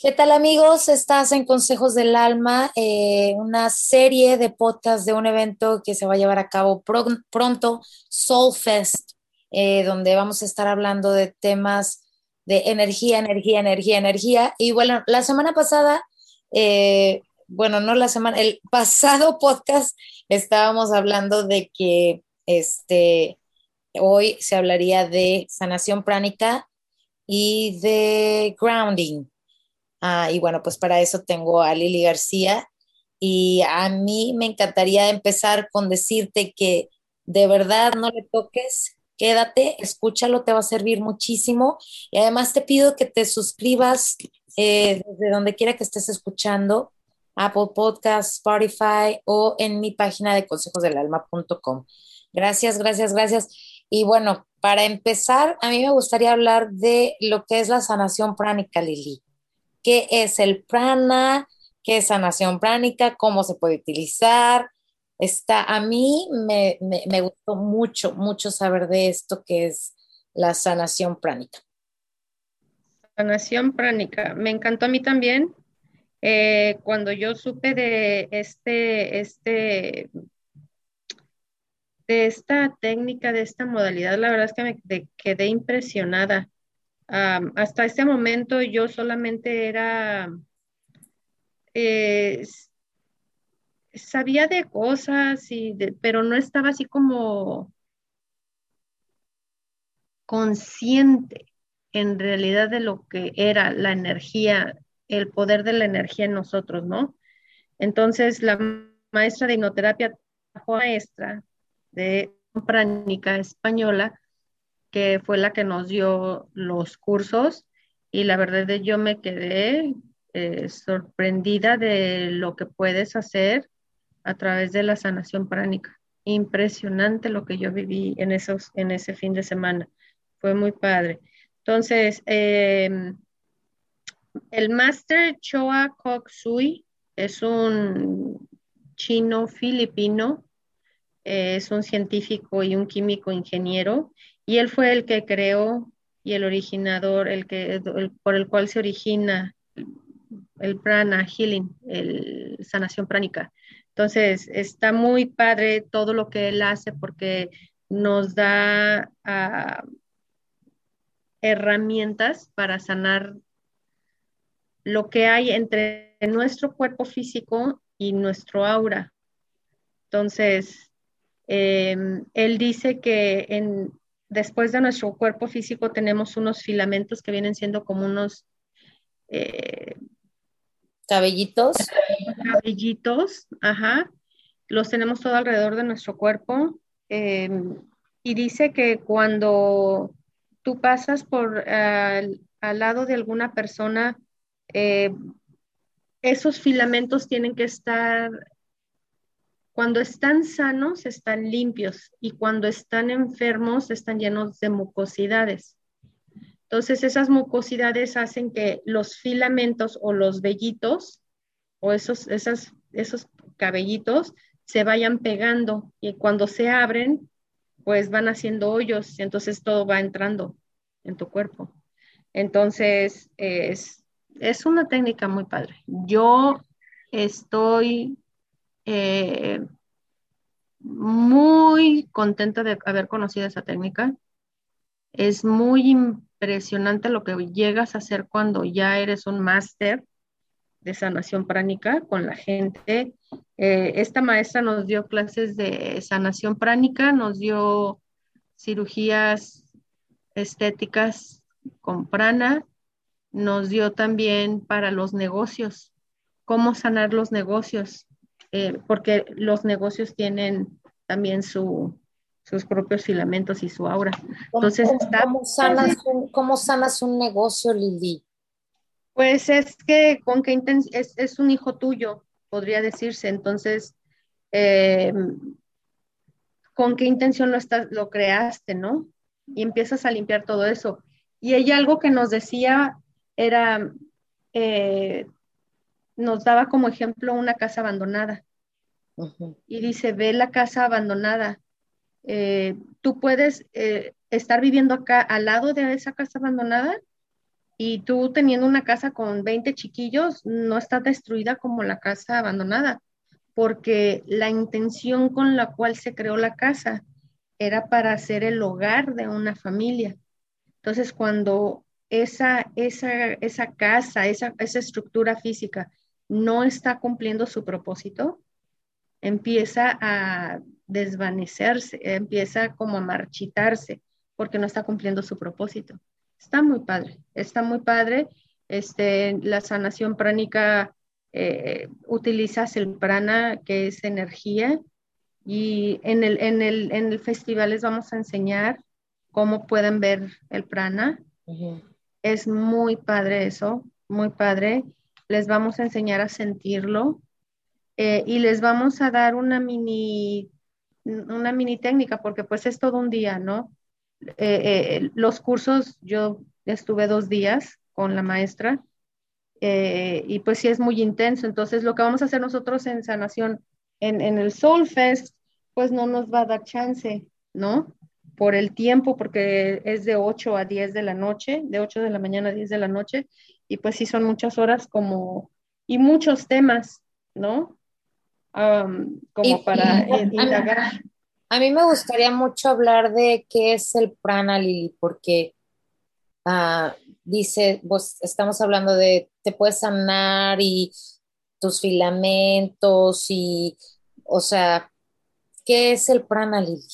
¿Qué tal amigos? Estás en Consejos del Alma, eh, una serie de podcasts de un evento que se va a llevar a cabo pronto, Soul Fest, eh, donde vamos a estar hablando de temas de energía, energía, energía, energía. Y bueno, la semana pasada, eh, bueno, no la semana, el pasado podcast estábamos hablando de que este, hoy se hablaría de sanación pránica y de grounding. Ah, y bueno, pues para eso tengo a Lili García. Y a mí me encantaría empezar con decirte que de verdad no le toques, quédate, escúchalo, te va a servir muchísimo. Y además te pido que te suscribas eh, desde donde quiera que estés escuchando, Apple Podcast, Spotify o en mi página de consejosdelalma.com. Gracias, gracias, gracias. Y bueno, para empezar, a mí me gustaría hablar de lo que es la sanación pránica, Lili qué es el prana, qué es sanación pránica, cómo se puede utilizar. Está, a mí me, gustó mucho, mucho saber de esto que es la sanación pránica. Sanación pránica, me encantó a mí también. Eh, cuando yo supe de este, este, de esta técnica, de esta modalidad, la verdad es que me quedé impresionada hasta este momento yo solamente era, eh, sabía de cosas, y pero no estaba así como consciente en realidad de lo que era la energía, el poder de la energía en nosotros, ¿no? Entonces la maestra de hipnoterapia, maestra de pránica española, que fue la que nos dio los cursos y la verdad es que yo me quedé eh, sorprendida de lo que puedes hacer a través de la sanación pránica. Impresionante lo que yo viví en, esos, en ese fin de semana. Fue muy padre. Entonces, em, el Master Choa Kok Sui es un chino filipino, eh, es un científico y un químico ingeniero y él fue el que creó y el originador, el que por el cual se origina el prana healing, el sanación pránica. Entonces, está muy padre todo lo que él hace porque nos da ah, herramientas para sanar lo que hay entre nuestro cuerpo físico y nuestro aura. Entonces, em, él dice que en, después de nuestro cuerpo físico tenemos unos filamentos que vienen siendo como unos eh, cabellitos. Cabellitos, ajá. Los tenemos todo alrededor de nuestro cuerpo. Em, y dice que cuando tú pasas por al lado de alguna persona, eh, esos filamentos tienen que estar cuando están sanos, están limpios y cuando están enfermos, están llenos de mucosidades. Entonces, esas mucosidades hacen que los filamentos o los vellitos o esos, esos cabellitos se vayan pegando y cuando se abren, pues van haciendo hoyos y entonces todo va entrando en tu cuerpo. Entonces, es, es una técnica muy padre. Yo estoy eh, muy contenta de haber conocido esa técnica. Es muy impresionante lo que llegas a hacer cuando ya eres un máster de sanación pránica con la gente. Eh, esta maestra nos dio clases de sanación pránica, nos dio cirugías estéticas con prana, nos dio también para los negocios, cómo sanar los negocios, eh, porque los negocios tienen también su, sus propios filamentos y su aura. Entonces, ¿cómo, sanas, un, ¿cómo sanas un negocio, Lili? Pues es que con qué es, es un hijo tuyo, podría decirse. Entonces, eh, ¿con qué intención lo, estás, lo creaste, no? Y empiezas a limpiar todo eso. Y ella algo que nos decía era, eh, nos daba como ejemplo una casa abandonada. Y dice, ve la casa abandonada. Eh, tú puedes, eh, estar viviendo acá al lado de esa casa abandonada y tú teniendo una casa con 20 chiquillos, no está destruida como la casa abandonada, porque la intención con la cual se creó la casa era para ser el hogar de una familia. Entonces, cuando esa, esa, esa casa, esa, esa estructura física no está cumpliendo su propósito, empieza a desvanecerse, empieza como a marchitarse porque no está cumpliendo su propósito. Está muy padre, está muy padre. Este, la sanación pránica eh, utilizas el prana, que es energía, y en el, en, el, en el festival les vamos a enseñar cómo pueden ver el prana. Es muy padre eso, muy padre. Les vamos a enseñar a sentirlo eh, y les vamos a dar una mini, una mini técnica, porque pues es todo un día, ¿no? Eh, eh, los cursos, yo estuve dos días con la maestra y pues sí es muy intenso. Entonces lo que vamos a hacer nosotros en sanación en, en el Soul Fest, pues no nos va a dar chance, ¿no? Por el tiempo, porque es de 8 a 10 de la noche, de 8 de la mañana a 10 de la noche, y pues sí son muchas horas como, y muchos temas, ¿no? como para indagar. A mí me gustaría mucho hablar de qué es el prana, Lili, porque uh, dice, vos estamos hablando de te puedes sanar y tus filamentos y, o sea, ¿qué es el prana, Lili?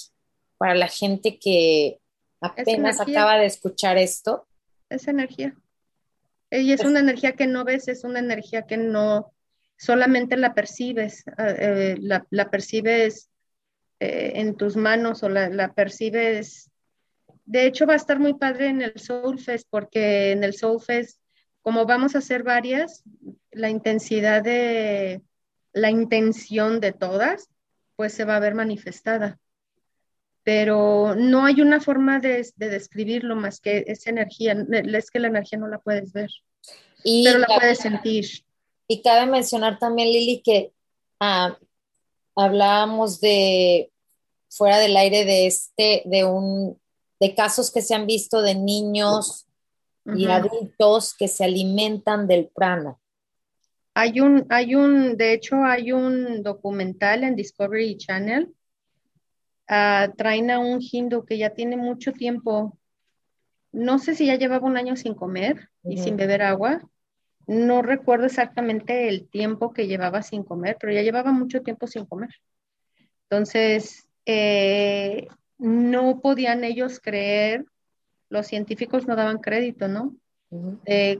Para la gente que apenas acaba de escuchar esto. Es energía. Y es, una energía que no ves, es una energía que no solamente la percibes, eh, la, la percibes eh, en tus manos o la, percibes. De hecho, va a estar muy padre en el Soul Fest porque en el Soul Fest, como vamos a hacer varias, la intensidad de la intención de todas, pues se va a ver manifestada. Pero no hay una forma de, describirlo más que esa energía. Es que la energía no la puedes ver, pero la puedes sentir. Y cabe mencionar también, Lili, que ah, hablábamos de fuera del aire de este, de un, de casos que se han visto de niños y adultos que se alimentan del prana. Hay un, hay un, de hecho, hay un documental en Discovery Channel. Uh, traen a un hindu que ya tiene mucho tiempo, no sé si ya llevaba un año sin comer y sin beber agua. No recuerdo exactamente el tiempo que llevaba sin comer, pero ya llevaba mucho tiempo sin comer. Entonces, eh, no podían ellos creer, los científicos no daban crédito, ¿no?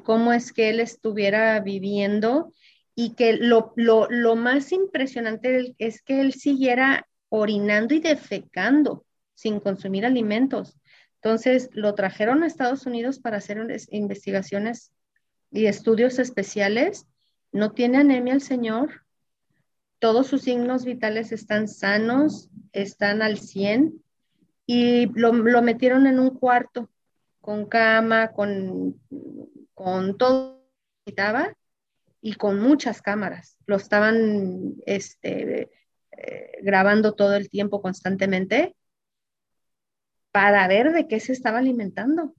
cómo es que él estuviera viviendo y que lo, más impresionante es que él siguiera orinando y defecando sin consumir alimentos. Entonces lo trajeron a Estados Unidos para hacer investigaciones y estudios especiales. No tiene anemia el señor, todos sus signos vitales están sanos, están al 100 y lo, metieron en un cuarto con cama, con, con todo y con muchas cámaras. Lo estaban este, eh, grabando todo el tiempo constantemente para ver de qué se estaba alimentando.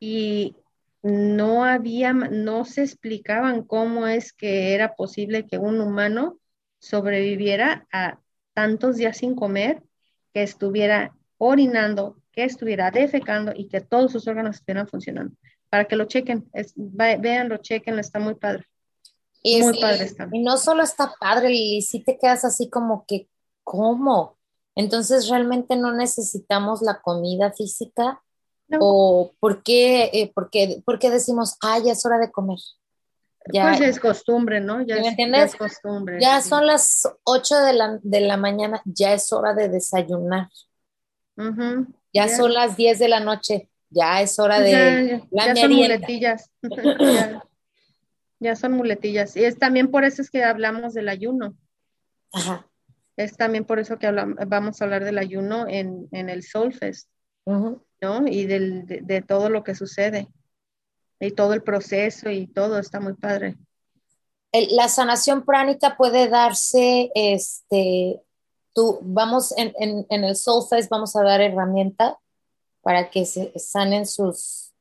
Y no había, no se explicaban cómo es que era posible que un humano sobreviviera a tantos días sin comer, que estuviera orinando, que estuviera defecando y que todos sus órganos estuvieran funcionando. Para que lo chequen, vean, lo chequen, está muy padre. Y muy padre está. Y no solo está padre, y si te quedas así como que, ¿cómo? Entonces realmente no necesitamos la comida física ¿O por qué, eh, por, qué, decimos, ah, ya es hora de comer? Ya, pues es costumbre, ¿no? Ya, ¿Me entiendes? costumbre. Ya son las 8 de la, mañana, ya es hora de desayunar. ya, son las 10 de la noche, ya es hora de ya, son muletillas. ya, son muletillas. Y es también por eso es que hablamos del ayuno. Ajá. Es también por eso que vamos a hablar del ayuno en, en el Solfest. ¿no? Y de, todo lo que sucede, y todo el proceso y todo está muy padre. la sanación pránica puede darse, este, tú, vamos en, el Soul Fest, vamos a dar herramienta para que se sanen sus,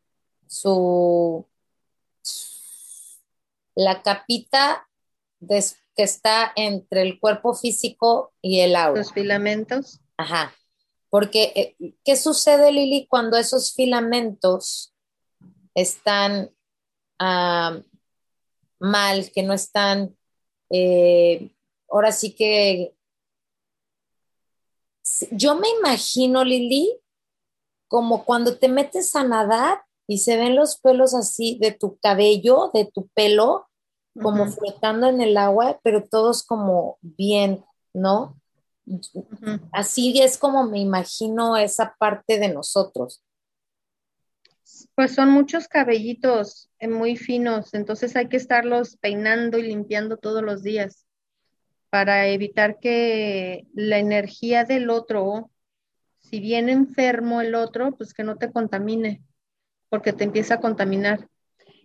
su, la capita que está entre el cuerpo físico y el agua. Los filamentos. Ajá. Porque, eh, ¿qué sucede, Lili, cuando esos filamentos están mal, que no están, eh, ahora sí que, yo me imagino, Lili, como cuando te metes a nadar y se ven los pelos así de tu cabello, de tu pelo, como flotando en el agua, pero todos como bien, ¿no? Así es como me imagino esa parte de nosotros. Pues son muchos cabellitos eh, muy finos, entonces hay que estarlos peinando y limpiando todos los días para evitar que la energía del otro, si viene enfermo el otro, pues que no te contamine, porque te empieza a contaminar.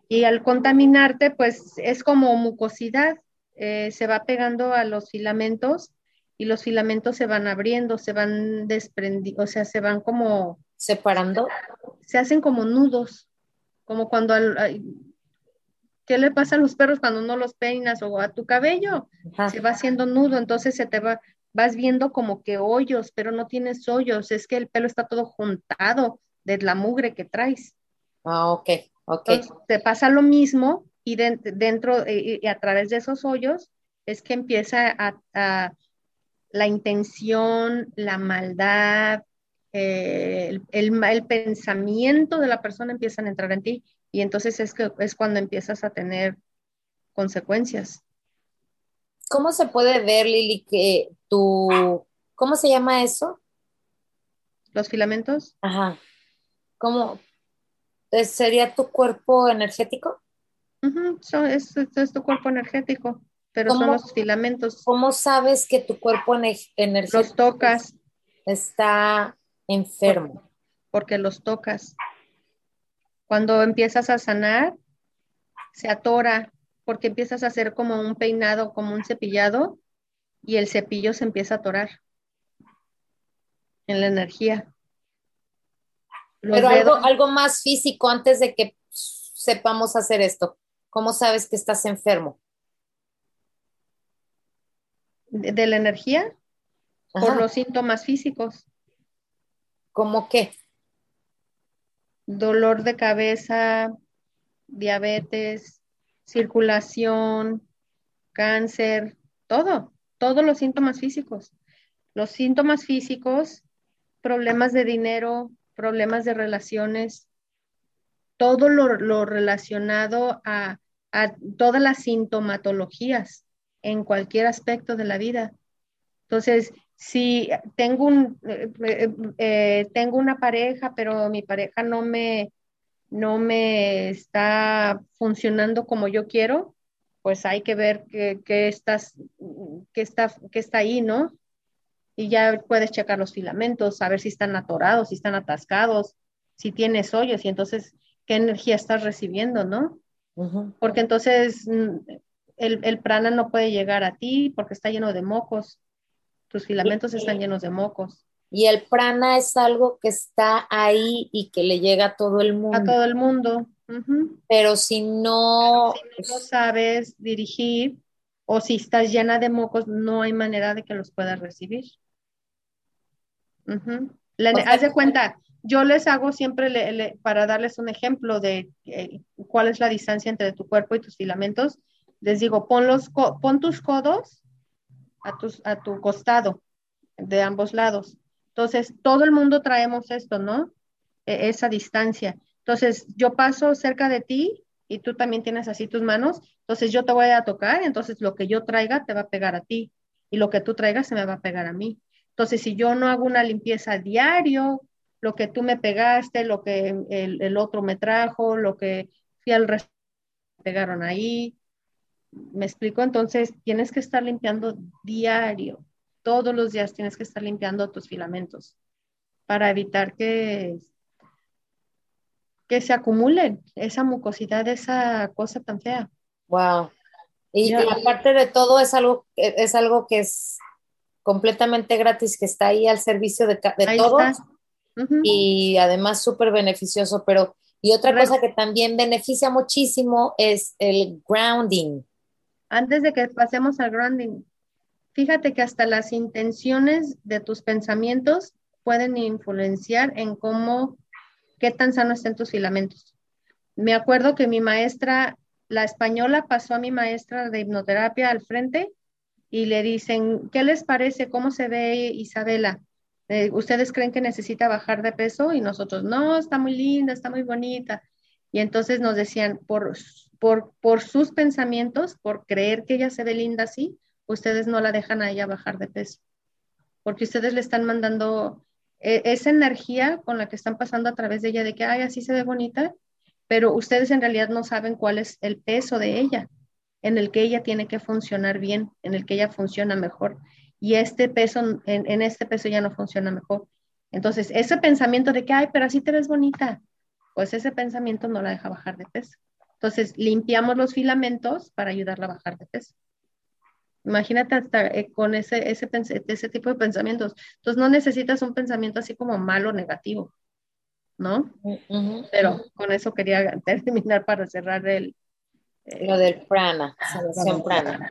Y al contaminarte, pues es como mucosidad, eh, se va pegando a los filamentos y los filamentos se van abriendo, se van desprendiendo, o sea, se van como... Separando. Se hacen como nudos, como cuando... ¿Qué le pasa a los perros cuando no los peinas o a tu cabello? Se va haciendo nudo, entonces se te va, vas viendo como que hoyos, pero no tienes hoyos, es que el pelo está todo juntado de la mugre que traes. Ah, ok, ok. te pasa lo mismo y dentro y, a través de esos hoyos es que empieza a la intención, la maldad, eh, el, pensamiento de la persona empiezan a entrar en ti y entonces es, que, es cuando empiezas a tener consecuencias. ¿Cómo se puede ver, Lili, que tu, ¿cómo se llama eso? Los filamentos. Ajá. ¿Cómo sería tu cuerpo energético? es, tu cuerpo energético pero son los filamentos. ¿Cómo sabes que tu cuerpo energético los tocas está enfermo? Porque los tocas. Cuando empiezas a sanar, se atora porque empiezas a hacer como un peinado, como un cepillado y el cepillo se empieza a atorar en la energía. Pero algo, algo más físico antes de que sepamos hacer esto. ¿Cómo sabes que estás enfermo? de, la energía por los síntomas físicos. ¿Cómo qué? Dolor de cabeza, diabetes, circulación, cáncer, todo, todos los síntomas físicos. Los síntomas físicos, problemas de dinero, problemas de relaciones, todo lo, relacionado a, a todas las sintomatologías en cualquier aspecto de la vida. Entonces, si tengo, un, eh, eh, eh, tengo una pareja, pero mi pareja no me, no me está funcionando como yo quiero, pues hay que ver qué, estás, qué está, qué está ahí, ¿no? Y ya puedes checar los filamentos, saber si están atorados, si están atascados, si tienes hoyos y entonces qué energía estás recibiendo, ¿no? Porque entonces mm, el, prana no puede llegar a ti porque está lleno de mocos. Tus filamentos están llenos de mocos. Y el prana es algo que está ahí y que le llega a todo el mundo. A todo el mundo. Pero si no... si no sabes dirigir o si estás llena de mocos, no hay manera de que los puedas recibir. Haz de cuenta, yo les hago siempre, para darles un ejemplo de eh, cuál es la distancia entre tu cuerpo y tus filamentos, les digo, pon, los, pon tus codos a, tus, a tu costado, de ambos lados. Entonces, todo el mundo traemos esto, ¿no? E, esa distancia. Entonces, yo paso cerca de ti y tú también tienes así tus manos. Entonces, yo te voy a tocar, entonces lo que yo traiga te va a pegar a ti y lo que tú traigas se me va a pegar a mí. Entonces, si yo no hago una limpieza diario, lo que tú me pegaste, lo que el, el otro me trajo, lo que fui al resto pegaron ahí, ¿Me explico? Entonces, tienes que estar limpiando diario. Todos los días tienes que estar limpiando tus filamentos para evitar que, que se acumulen esa mucosidad, esa cosa tan fea. Wow. Y, aparte de todo, es algo, es algo que es completamente gratis, que está ahí al servicio de, de todos. y además súper beneficioso, pero y otra cosa que también beneficia muchísimo es el grounding. Antes de que pasemos al grounding, fíjate que hasta las intenciones de tus pensamientos pueden influenciar en cómo, qué tan sano estén tus filamentos. Me acuerdo que mi maestra, la española, pasó a mi maestra de hipnoterapia al frente y le dicen, ¿qué les parece? ¿Cómo se ve Isabela? Eh, ¿Ustedes creen que necesita bajar de peso? Y nosotros, no, está muy linda, está muy bonita. Y entonces nos decían, por, por, por sus pensamientos, por creer que ella se ve linda así, ustedes no la dejan a ella bajar de peso. Porque ustedes le están mandando e, esa energía con la que están pasando a través de ella, de que, ay, así se ve bonita, pero ustedes en realidad no saben cuál es el peso de ella, en el que ella tiene que funcionar bien, en el que ella funciona mejor y este peso, en, este peso ya no funciona mejor. Entonces, ese pensamiento de que, ay, pero así te ves bonita, pues ese pensamiento no la deja bajar de peso. Entonces, limpiamos los filamentos para ayudarla a bajar de peso. Imagínate hasta eh, con ese, ese, ese tipo de pensamientos. Entonces, no necesitas un pensamiento así como malo, negativo, ¿no? Pero con eso quería terminar para cerrar el... Lo del prana, sanación prana.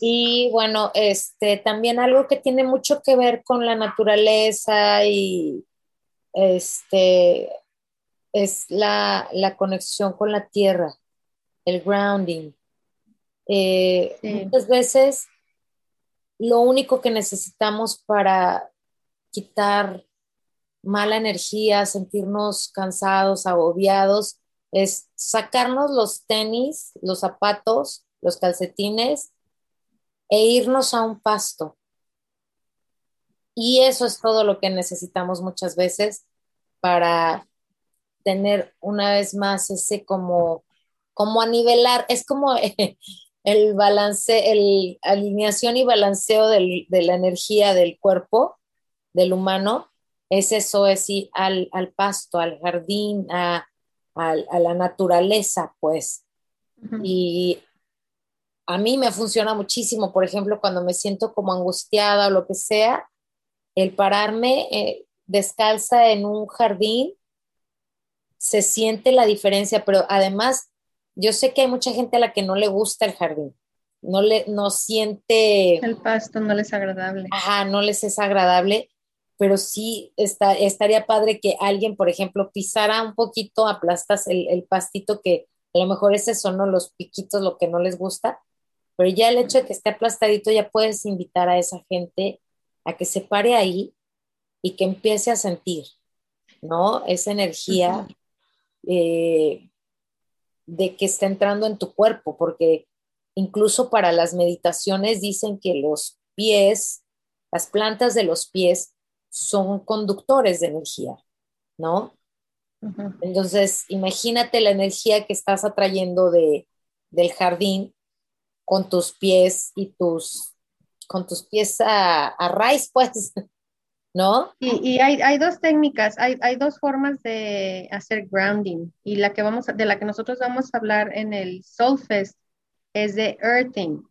Y bueno, este también algo que tiene mucho que ver con la naturaleza y este es la, conexión con la tierra, el grounding. Eh, muchas veces lo único que necesitamos para quitar mala energía, sentirnos cansados, agobiados, es sacarnos los tenis, los zapatos, los calcetines e irnos a un pasto. Y eso es todo lo que necesitamos muchas veces para tener una vez más ese como, como a nivelar, es como el balance, el alineación y balanceo de la energía del cuerpo, del humano, es eso, es ir al, pasto, al jardín, a, la naturaleza, pues. Y a mí me funciona muchísimo, por ejemplo, cuando me siento como angustiada o lo que sea, el pararme eh, descalza en un jardín, se siente la diferencia, pero además yo sé que hay mucha gente a la que no le gusta el jardín, no le no siente el pasto no les es agradable. Ajá, no les es agradable, pero sí está, estaría padre que alguien, por ejemplo, pisara un poquito, aplastas el, el pastito que a lo mejor ese son los piquitos lo que no les gusta, pero ya el hecho de que esté aplastadito, ya puedes invitar a esa gente a que se pare ahí y que empiece a sentir, ¿no? Esa energía eh, de que está entrando en tu cuerpo, porque incluso para las meditaciones dicen que los pies, las plantas de los pies son conductores de energía, ¿no? Entonces, imagínate la energía que estás atrayendo de, del jardín con tus pies y tus, con tus pies a, a raíz, pues, ¿no? Y, y hay, hay, dos técnicas, hay, hay, dos formas de hacer grounding y la que vamos, de la que nosotros vamos a hablar en el Soulfest es de earthing,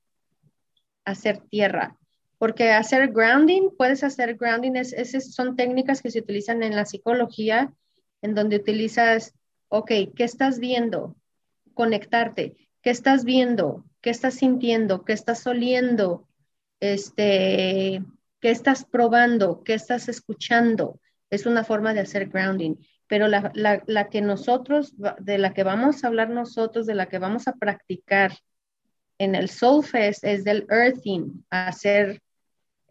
hacer tierra. Porque hacer grounding, puedes hacer grounding, es, son técnicas que se utilizan en la psicología, en donde utilizas, ok, ¿qué estás viendo? Conectarte. ¿Qué estás viendo? ¿Qué estás sintiendo? ¿Qué estás oliendo? Este, ¿Qué estás probando? ¿Qué estás escuchando? Es una forma de hacer grounding. Pero la, que nosotros, de la que vamos a hablar nosotros, de la que vamos a practicar en el Soulfest es del earthing, hacer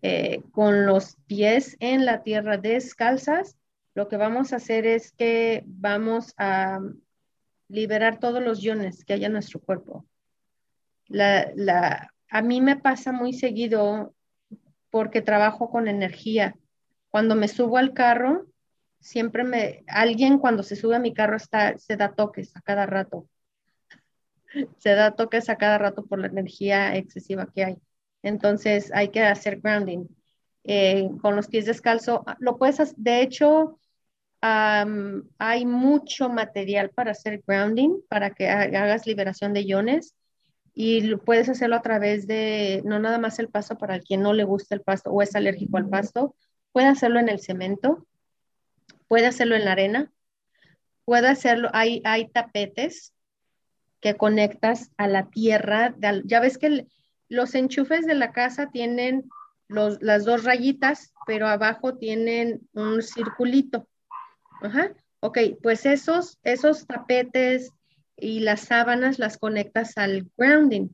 eh, con los pies en la tierra descalzas. Lo que vamos a hacer es que vamos a liberar todos los iones que hay en nuestro cuerpo a mí me pasa muy seguido porque trabajo con energía. Cuando me subo al carro, siempre me, alguien cuando se sube a mi carro está, se da toques a cada rato. Se da toques a cada rato por la energía excesiva que hay. Entonces hay que hacer grounding. Eh, con los pies descalzo, lo puedes hacer, de hecho, hay mucho material para hacer grounding, para que hagas liberación de iones y puedes hacerlo a través de, no nada más el pasto para quien no le gusta el pasto o es alérgico al pasto, puede hacerlo en el cemento. puede hacerlo en la arena, puede hacerlo, hay, hay tapetes que conectas a la tierra. ya ves que los enchufes de la casa tienen los, las dos rayitas, pero abajo tienen un circulito. Ajá. Ok, pues esos, esos tapetes y las sábanas las conectas al grounding,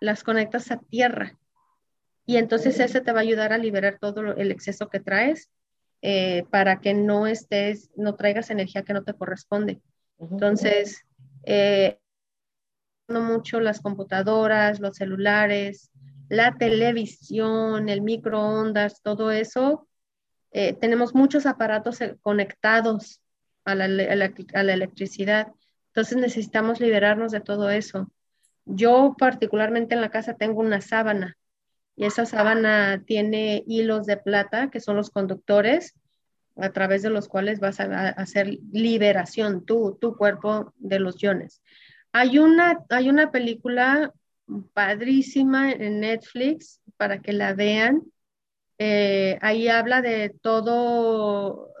las conectas a tierra. Y entonces ese te va a ayudar a liberar todo el exceso que traes eh, para que no estés, no traigas energía que no te corresponde. Entonces, eh, mucho las computadoras, los celulares, la televisión, el microondas, todo eso. Eh, tenemos muchos aparatos conectados a la, a la electricidad. Entonces necesitamos liberarnos de todo eso. Yo particularmente en la casa tengo una sábana y esa sábana tiene hilos de plata, que son los conductores, a través de los cuales vas a, hacer liberación, tú, tu cuerpo de los iones. Hay una, hay una película padrísima en Netflix para que la vean. Eh, ahí habla de todo,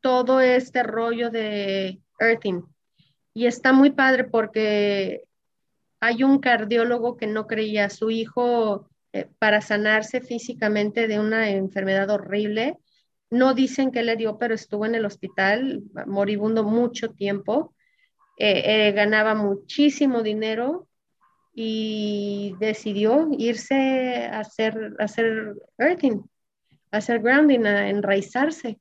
todo este rollo de earthing. Y está muy padre porque hay un cardiólogo que no creía a su hijo eh, para sanarse físicamente de una enfermedad horrible. No dicen qué le dio, pero estuvo en el hospital moribundo mucho tiempo. Eh, eh, ganaba muchísimo dinero y decidió irse a hacer, a hacer earthing, a hacer grounding, a enraizarse.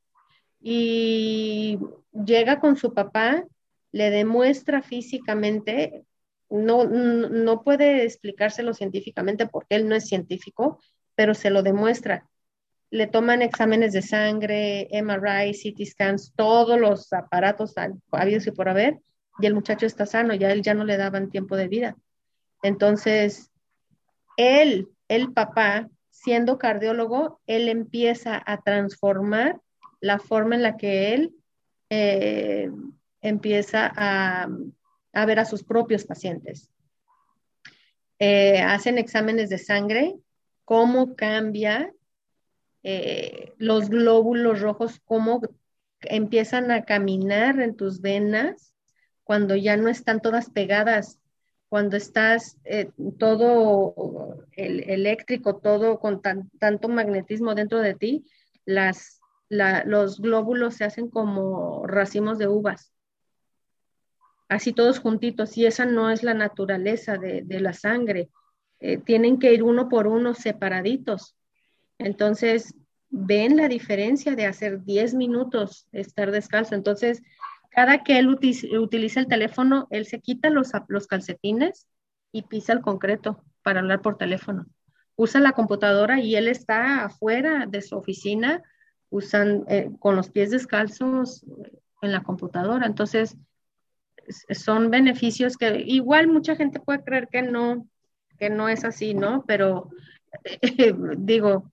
Y llega con su papá, le demuestra físicamente no, no puede explicárselo científicamente porque él no es científico, pero se lo demuestra. Le toman exámenes de sangre, MRI, CT scans, todos los aparatos habidos y por haber, y el muchacho está sano, ya él ya no le daban tiempo de vida. Entonces, él, el papá, siendo cardiólogo, él empieza a transformar la forma en la que él eh, empieza a, a ver a sus propios pacientes. Eh, hacen exámenes de sangre, cómo cambia eh, los glóbulos rojos, cómo empiezan a caminar en tus venas cuando ya no están todas pegadas, cuando estás eh, todo el, eléctrico, todo con tanto magnetismo dentro de ti, las, los glóbulos se hacen como racimos de uvas así todos juntitos, y esa no es la naturaleza de, la sangre. Eh, tienen que ir uno por uno separaditos. Entonces, ven la diferencia de hacer 10 minutos estar descalzo. Entonces, cada que él utiliza el teléfono, él se quita los, los calcetines y pisa el concreto para hablar por teléfono. Usa la computadora y él está afuera de su oficina usan, eh, con los pies descalzos en la computadora. Entonces, son beneficios que igual mucha gente puede creer que no, que no es así, ¿no? Pero digo,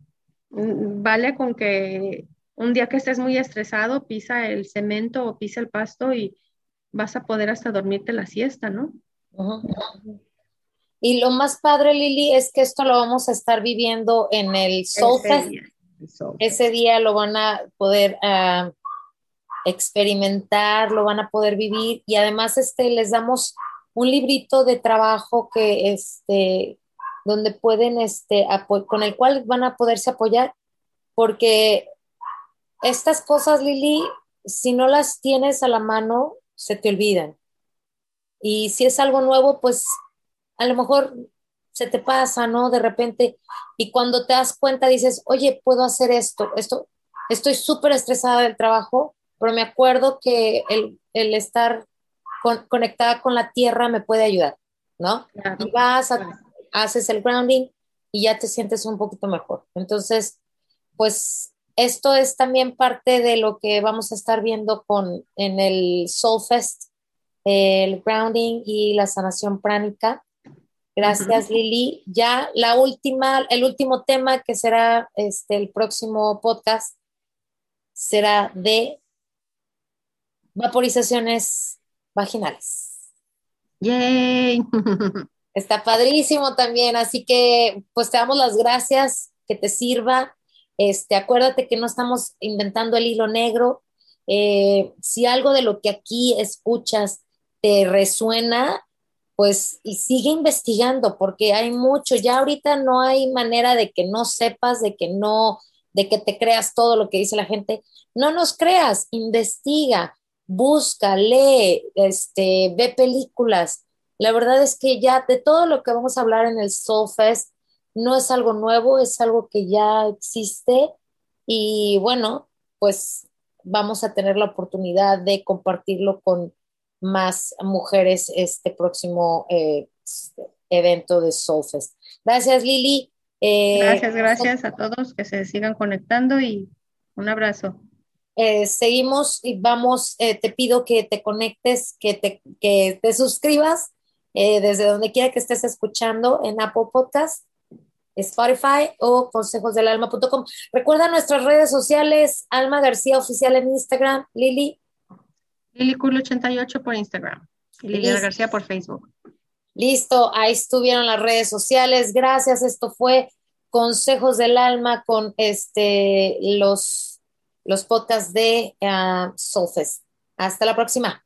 vale con que un día que estés muy estresado, pisa el cemento o pisa el pasto y vas a poder hasta dormirte la siesta, ¿no? Y lo más padre, Lili, es que esto lo vamos a estar viviendo en el Soul Ese día, Ese día lo van a poder uh, experimentar, lo van a poder vivir. Y además este, les damos un librito de trabajo que este, donde pueden, este, con el cual van a poderse apoyar, porque estas cosas, Lili, si no las tienes a la mano, se te olvidan. Y si es algo nuevo, pues a lo mejor se te pasa, ¿no? De repente, y cuando te das cuenta dices, oye, puedo hacer esto, esto, estoy súper estresada del trabajo, pero me acuerdo que el, estar conectada con la tierra me puede ayudar, ¿no? y vas, haces el grounding y ya te sientes un poquito mejor. Entonces, pues esto es también parte de lo que vamos a estar viendo con, en el Soul Fest, el grounding y la sanación pránica. Gracias, Lili. Ya la última, el último tema que será este, el próximo podcast será de vaporizaciones vaginales. ¡Yay! Está padrísimo también, así que pues te damos las gracias, que te sirva. Este, acuérdate que no estamos inventando el hilo negro, Eh, si algo de lo que aquí escuchas te resuena, pues y sigue investigando porque hay mucho, ya ahorita no hay manera de que no sepas, de que no, de que te creas todo lo que dice la gente. No nos creas, investiga, busca, lee, este, ve películas. La verdad es que ya de todo lo que vamos a hablar en el Soul Fest no es algo nuevo, es algo que ya existe y bueno, pues vamos a tener la oportunidad de compartirlo con más mujeres este próximo eh, evento de Soulfest. Gracias, Lili. Eh, gracias, gracias a todos que se sigan conectando y un abrazo. Eh, seguimos y vamos, te pido que te conectes, que te, que te suscribas desde donde quiera que estés escuchando en Apple Podcast, Spotify o consejosdelalma.com. Recuerda nuestras redes sociales, Alma García Oficial en Instagram, Lili. Lilicool88 por Instagram y Liliana García por Facebook. Listo, ahí estuvieron las redes sociales. Gracias. Esto fue Consejos del Alma con este los, los podcasts de uh, Hasta la próxima.